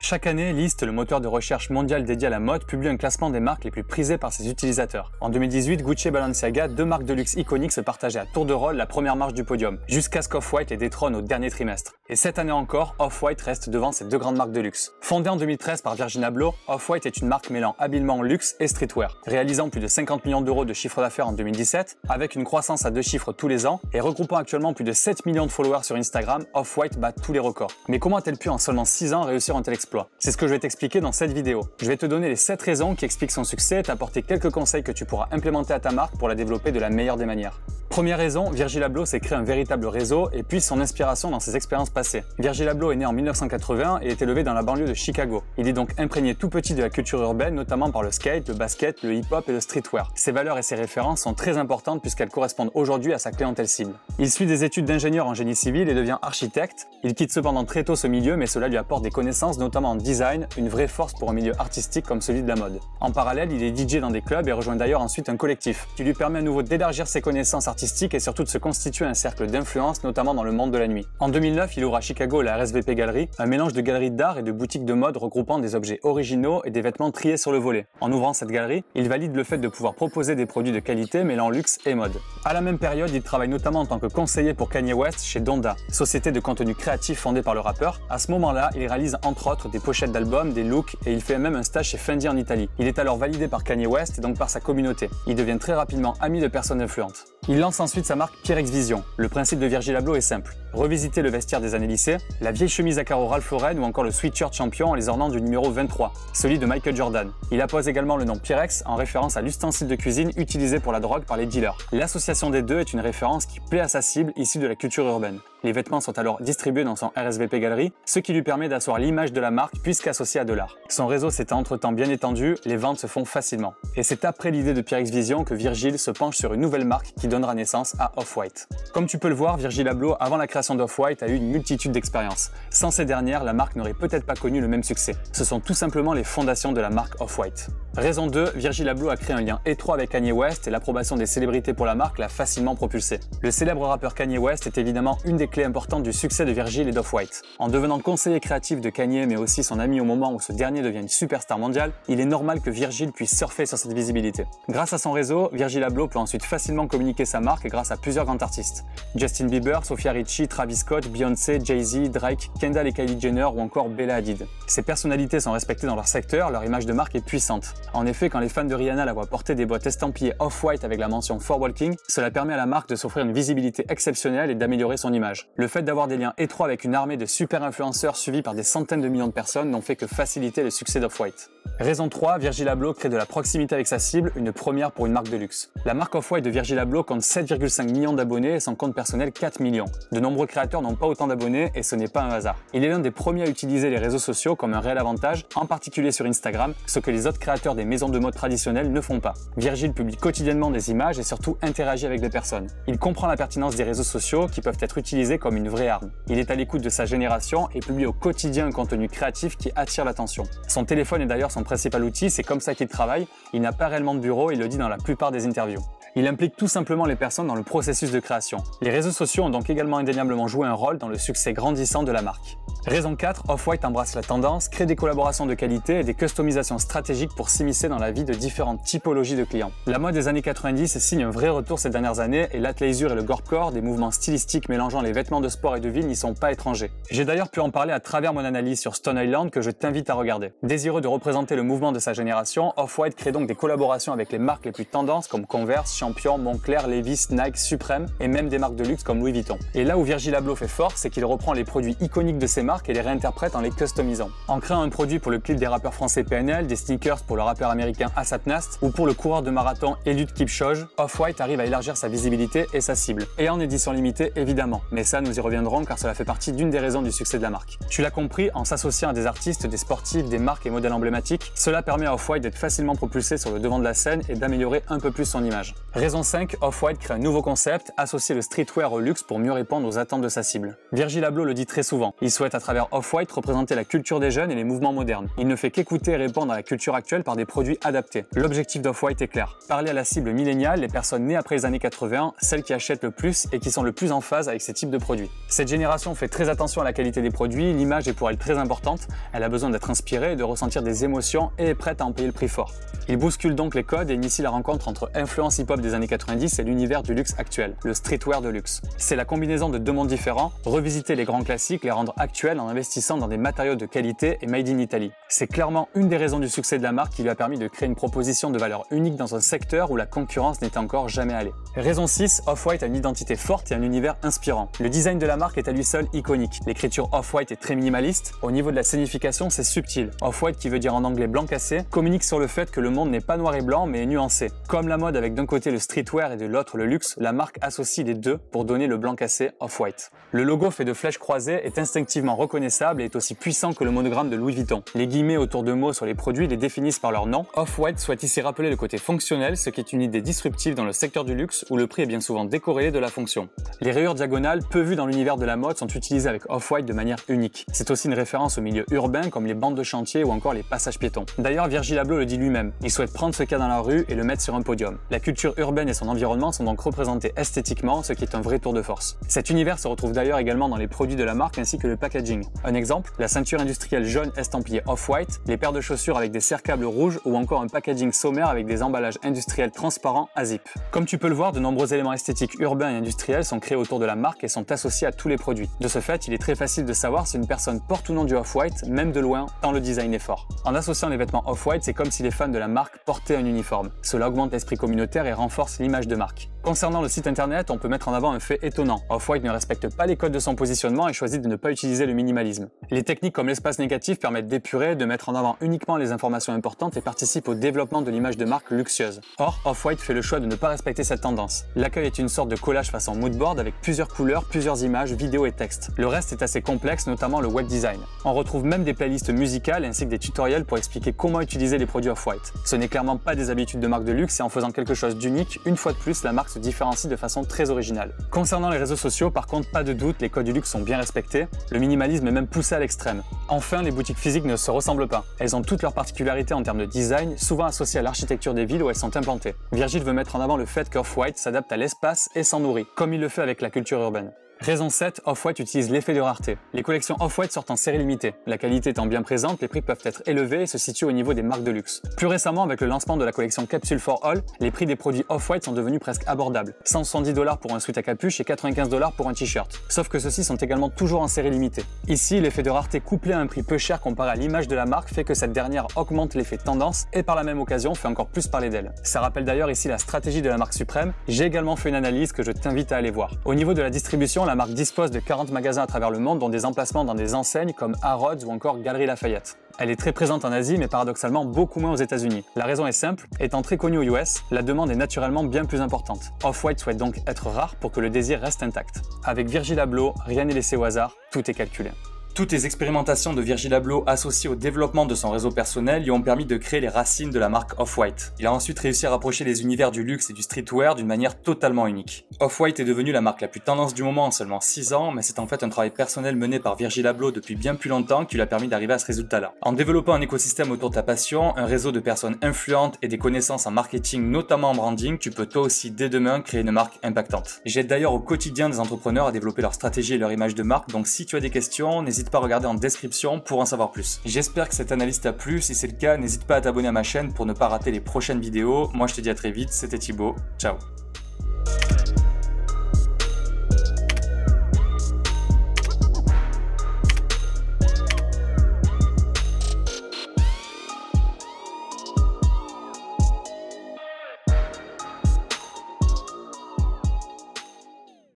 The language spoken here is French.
Chaque année, List, le moteur de recherche mondial dédié à la mode, publie un classement des marques les plus prisées par ses utilisateurs. En 2018, Gucci et Balenciaga, deux marques de luxe iconiques, se partageaient à tour de rôle la première marche du podium, jusqu'à ce qu'Off-White les détrône au dernier trimestre. Et cette année encore, Off-White reste devant ces deux grandes marques de luxe. Fondée en 2013 par Virgin Abloh, Off-White est une marque mêlant habilement luxe et streetwear, réalisant plus de 50 millions d'euros de chiffre d'affaires en 2017, avec une croissance à deux chiffres tous les ans, et regroupant actuellement plus de 7 millions de followers sur Instagram, Off-White bat tous les records. Mais comment a-t-elle pu en seulement 6 ans réussir un tel exploit? C'est ce que je vais expliquer dans cette vidéo. Je vais te donner les 7 raisons qui expliquent son succès et t'apporter quelques conseils que tu pourras implémenter à ta marque pour la développer de la meilleure des manières. Première raison, Virgil Abloh s'est créé un véritable réseau et puis son inspiration dans ses expériences passées. Virgil Abloh est né en 1980 et est élevé dans la banlieue de Chicago. Il est donc imprégné tout petit de la culture urbaine, notamment par le skate, le basket, le hip-hop et le streetwear. Ses valeurs et ses références sont très importantes puisqu'elles correspondent aujourd'hui à sa clientèle cible. Il suit des études d'ingénieur en génie civil et devient architecte. Il quitte cependant très tôt ce milieu, mais cela lui apporte des connaissances notamment en design, une vraie force pour un milieu artistique comme celui de la mode. En parallèle, il est DJ dans des clubs et rejoint d'ailleurs ensuite un collectif, qui lui permet à nouveau d'élargir ses connaissances artistiques et surtout de se constituer un cercle d'influence, notamment dans le monde de la nuit. En 2009, il ouvre à Chicago la RSVP Gallery, un mélange de galeries d'art et de boutiques de mode regroupant des objets originaux et des vêtements triés sur le volet. En ouvrant cette galerie, il valide le fait de pouvoir proposer des produits de qualité mêlant luxe et mode. À la même période, il travaille notamment en tant que conseiller pour Kanye West chez Donda, société de contenu créatif fondée par le rappeur. À ce moment-là, il réalise entre autres des pochettes d'albums, des looks et il fait même un stage chez Fendi en Italie. Il est alors validé par Kanye West et donc par sa communauté. Il devient très rapidement ami de personnes influentes. Il lance ensuite sa marque Pyrex Vision. Le principe de Virgil Abloh est simple. Revisiter le vestiaire des années lycée, la vieille chemise à carreaux Ralph Lauren ou encore le sweatshirt champion en les ornant du numéro 23, celui de Michael Jordan. Il appose également le nom Pyrex en référence à l'ustensile de cuisine utilisé pour la drogue par les dealers. L'association des deux est une référence qui plaît à sa cible issue de la culture urbaine. Les vêtements sont alors distribués dans son RSVP Gallery, ce qui lui permet d'asseoir l'image de la marque puisqu'associée à de l'art. Son réseau s'est entre-temps bien étendu, les ventes se font facilement. Et c'est après l'idée de Pyrex Vision que Virgil se penche sur une nouvelle marque qui donnera naissance à Off-White. Comme tu peux le voir, Virgil Abloh, avant la création d'Off-White, a eu une multitude d'expériences. Sans ces dernières, la marque n'aurait peut-être pas connu le même succès. Ce sont tout simplement les fondations de la marque Off-White. Raison 2, Virgil Abloh a créé un lien étroit avec Kanye West et l'approbation des célébrités pour la marque l'a facilement propulsé. Le célèbre rappeur Kanye West est évidemment une des clés importantes du succès de Virgil et d'Off-White. En devenant conseiller créatif de Kanye mais aussi son ami au moment où ce dernier devient une superstar mondiale, il est normal que Virgil puisse surfer sur cette visibilité. Grâce à son réseau, Virgil Abloh peut ensuite facilement communiquer sa marque grâce à plusieurs grands artistes. Justin Bieber, Sophia Ricci, Travis Scott, Beyoncé, Jay-Z, Drake, Kendall et Kylie Jenner ou encore Bella Hadid. Ces personnalités sont respectées dans leur secteur, leur image de marque est puissante. En effet, quand les fans de Rihanna la voient porter des boîtes estampillées off-white avec la mention For Walking, cela permet à la marque de s'offrir une visibilité exceptionnelle et d'améliorer son image. Le fait d'avoir des liens étroits avec une armée de super influenceurs suivis par des centaines de millions de personnes n'ont fait que faciliter le succès d'Off-White. Raison 3, Virgil Abloh crée de la proximité avec sa cible, une première pour une marque de luxe. La marque Off-White de Virgil Abloh compte 7,5 millions d'abonnés et son compte personnel 4 millions. De nombreux créateurs n'ont pas autant d'abonnés et ce n'est pas un hasard. Il est l'un des premiers à utiliser les réseaux sociaux comme un réel avantage, en particulier sur Instagram, ce que les autres créateurs des maisons de mode traditionnelles ne font pas. Virgil publie quotidiennement des images et surtout interagit avec des personnes. Il comprend la pertinence des réseaux sociaux qui peuvent être utilisés comme une vraie arme. Il est à l'écoute de sa génération et publie au quotidien un contenu créatif qui attire l'attention. Son téléphone est d'ailleurs son principal outil, c'est comme ça qu'il travaille. Il n'a pas réellement de bureau, il le dit dans la plupart des interviews. Il implique tout simplement les personnes dans le processus de création. Les réseaux sociaux ont donc également indéniablement joué un rôle dans le succès grandissant de la marque. Raison 4, Off-White embrasse la tendance, crée des collaborations de qualité et des customisations stratégiques pour s'immiscer dans la vie de différentes typologies de clients. La mode des années 90 signe un vrai retour ces dernières années et l'athleisure et le gorpcore, des mouvements stylistiques mélangeant les vêtements de sport et de ville, n'y sont pas étrangers. J'ai d'ailleurs pu en parler à travers mon analyse sur Stone Island que je t'invite à regarder. Désireux de représenter le mouvement de sa génération, Off-White crée donc des collaborations avec les marques les plus tendances comme Converse, Champion, Moncler, Levi's, Nike, Supreme et même des marques de luxe comme Louis Vuitton. Et là où Virgil Abloh fait fort, c'est qu'il reprend les produits iconiques de ces marques et les réinterprète en les customisant. En créant un produit pour le clip des rappeurs français PNL, des sneakers pour le rappeur américain Asap Nast ou pour le coureur de marathon Eliud Kipchoge, Off-White arrive à élargir sa visibilité et sa cible. Et en édition limitée évidemment, mais ça nous y reviendrons car cela fait partie d'une des raisons du succès de la marque. Tu l'as compris, en s'associant à des artistes, des sportifs, des marques et modèles emblématiques, cela permet à Off-White d'être facilement propulsé sur le devant de la scène et d'améliorer un peu plus son image. Raison 5, Off-White crée un nouveau concept, associer le streetwear au luxe pour mieux répondre aux attentes de sa cible. Virgil Abloh le dit très souvent, il souhaite à travers Off-White représenter la culture des jeunes et les mouvements modernes. Il ne fait qu'écouter et répondre à la culture actuelle par des produits adaptés. L'objectif d'Off-White est clair. Parler à la cible milléniale, les personnes nées après les années 80, celles qui achètent le plus et qui sont le plus en phase avec ces types de produits. Cette génération fait très attention à la qualité des produits, l'image est pour elle très importante, elle a besoin d'être inspirée, de ressentir des émotions et est prête à en payer le prix fort. Il bouscule donc les codes et initie la rencontre entre influence hip-hop des années 90 et l'univers du luxe actuel, le streetwear de luxe. C'est la combinaison de deux mondes différents, revisiter les grands classiques, les rendre actuels en investissant dans des matériaux de qualité et made in Italy. C'est clairement une des raisons du succès de la marque qui lui a permis de créer une proposition de valeur unique dans un secteur où la concurrence n'était encore jamais allée. Raison 6, Off-White a une identité forte et un univers inspirant. Le design de la marque est à lui seul iconique. L'écriture Off-White est très minimaliste. Au niveau de la signification, c'est subtil. Off-White, qui veut dire en anglais blanc cassé, communique sur le fait que le monde n'est pas noir et blanc mais nuancé. Comme la mode avec d'un côté le streetwear et de l'autre le luxe, la marque associe les deux pour donner le blanc cassé Off-White. Le logo fait de flèches croisées est instinctivement reconnaissable et est aussi puissant que le monogramme de Louis Vuitton. Les guillemets autour de mots sur les produits les définissent par leur nom. Off-White souhaite ici rappeler le côté fonctionnel, ce qui est une idée disruptive dans le secteur du luxe où le prix est bien souvent décorrélé de la fonction. Les rayures diagonales, peu vues dans l'univers de la mode, sont utilisées avec Off-White de manière unique. C'est aussi une référence au milieu urbain comme les bandes de chantier ou encore les passages piétons. D'ailleurs, Virgil Abloh le dit lui-même, il souhaite prendre ce cas dans la rue et le mettre sur un podium. La culture urbaine et son environnement sont donc représentés esthétiquement, ce qui est un vrai tour de force. Cet univers se retrouve d'ailleurs également dans les produits de la marque ainsi que le packaging. Un exemple, la ceinture industrielle jaune estampillée Off-White, les paires de chaussures avec des cerclables rouges ou encore un packaging sommaire avec des emballages industriels transparents à zip. Comme tu peux le voir, de nombreux éléments esthétiques urbains et industriels sont créés autour de la marque et sont associés à tous les produits. De ce fait, il est très facile de savoir si une personne porte ou non du Off-White, même de loin, tant le design est fort. En associant les vêtements Off-White, c'est comme si les fans de la marque portaient un uniforme. Cela augmente l'esprit communautaire et renforce l'image de marque. Concernant le site internet, on peut mettre en avant un fait étonnant. Off-White ne respecte pas les codes de son positionnement et choisit de ne pas utiliser le minimalisme. Les techniques comme l'espace négatif permettent d'épurer, de mettre en avant uniquement les informations importantes et participent au développement de l'image de marque luxueuse. Or, Off-White fait le choix de ne pas respecter cette tendance. L'accueil est une sorte de collage façon moodboard avec plusieurs couleurs, plusieurs images, vidéos et textes. Le reste est assez complexe, notamment le web design. On retrouve même des playlists musicales ainsi que des tutoriels pour expliquer comment utiliser les produits Off-White. Ce n'est clairement pas des habitudes de marque de luxe et en faisant quelque chose d'unique, une fois de plus, la marque se différencie de façon très originale. Concernant les réseaux sociaux, par contre, pas de doute, les codes du luxe sont bien respectés. Le minimalisme est même poussé à l'extrême. Enfin, les boutiques physiques ne se ressemblent pas. Elles ont toutes leurs particularités en termes de design, souvent associées à l'architecture des villes où elles sont implantées. Virgil veut mettre en avant le fait qu'Off-White s'adapte à l'espace et s'en nourrit, comme il le fait avec la culture urbaine. Raison 7, Off-White utilise l'effet de rareté. Les collections Off-White sortent en série limitée. La qualité étant bien présente, les prix peuvent être élevés et se situent au niveau des marques de luxe. Plus récemment, avec le lancement de la collection Capsule for All, les prix des produits Off-White sont devenus presque abordables. 170 dollars pour un sweat à capuche et 95 dollars pour un t-shirt. Sauf que ceux-ci sont également toujours en série limitée. Ici, l'effet de rareté couplé à un prix peu cher comparé à l'image de la marque fait que cette dernière augmente l'effet tendance et par la même occasion fait encore plus parler d'elle. Ça rappelle d'ailleurs ici la stratégie de la marque suprême. J'ai également fait une analyse que je t'invite à aller voir. Au niveau de la distribution, la marque dispose de 40 magasins à travers le monde, dont des emplacements dans des enseignes comme Harrods ou encore Galerie Lafayette. Elle est très présente en Asie, mais paradoxalement beaucoup moins aux États-Unis. La raison est simple, étant très connue aux US, la demande est naturellement bien plus importante. Off-White souhaite donc être rare pour que le désir reste intact. Avec Virgil Abloh, rien n'est laissé au hasard, tout est calculé. Toutes les expérimentations de Virgil Abloh associées au développement de son réseau personnel lui ont permis de créer les racines de la marque Off-White. Il a ensuite réussi à rapprocher les univers du luxe et du streetwear d'une manière totalement unique. Off-White est devenue la marque la plus tendance du moment en seulement 6 ans, mais c'est en fait un travail personnel mené par Virgil Abloh depuis bien plus longtemps qui lui a permis d'arriver à ce résultat-là. En développant un écosystème autour de ta passion, un réseau de personnes influentes et des connaissances en marketing, notamment en branding, tu peux toi aussi dès demain créer une marque impactante. J'aide d'ailleurs au quotidien des entrepreneurs à développer leur stratégie et leur image de marque, donc si tu as des questions, pas regarder en description pour en savoir plus. J'espère que cette analyse t'a plu, si c'est le cas, n'hésite pas à t'abonner à ma chaîne pour ne pas rater les prochaines vidéos. Moi je te dis à très vite, c'était Thibaut, ciao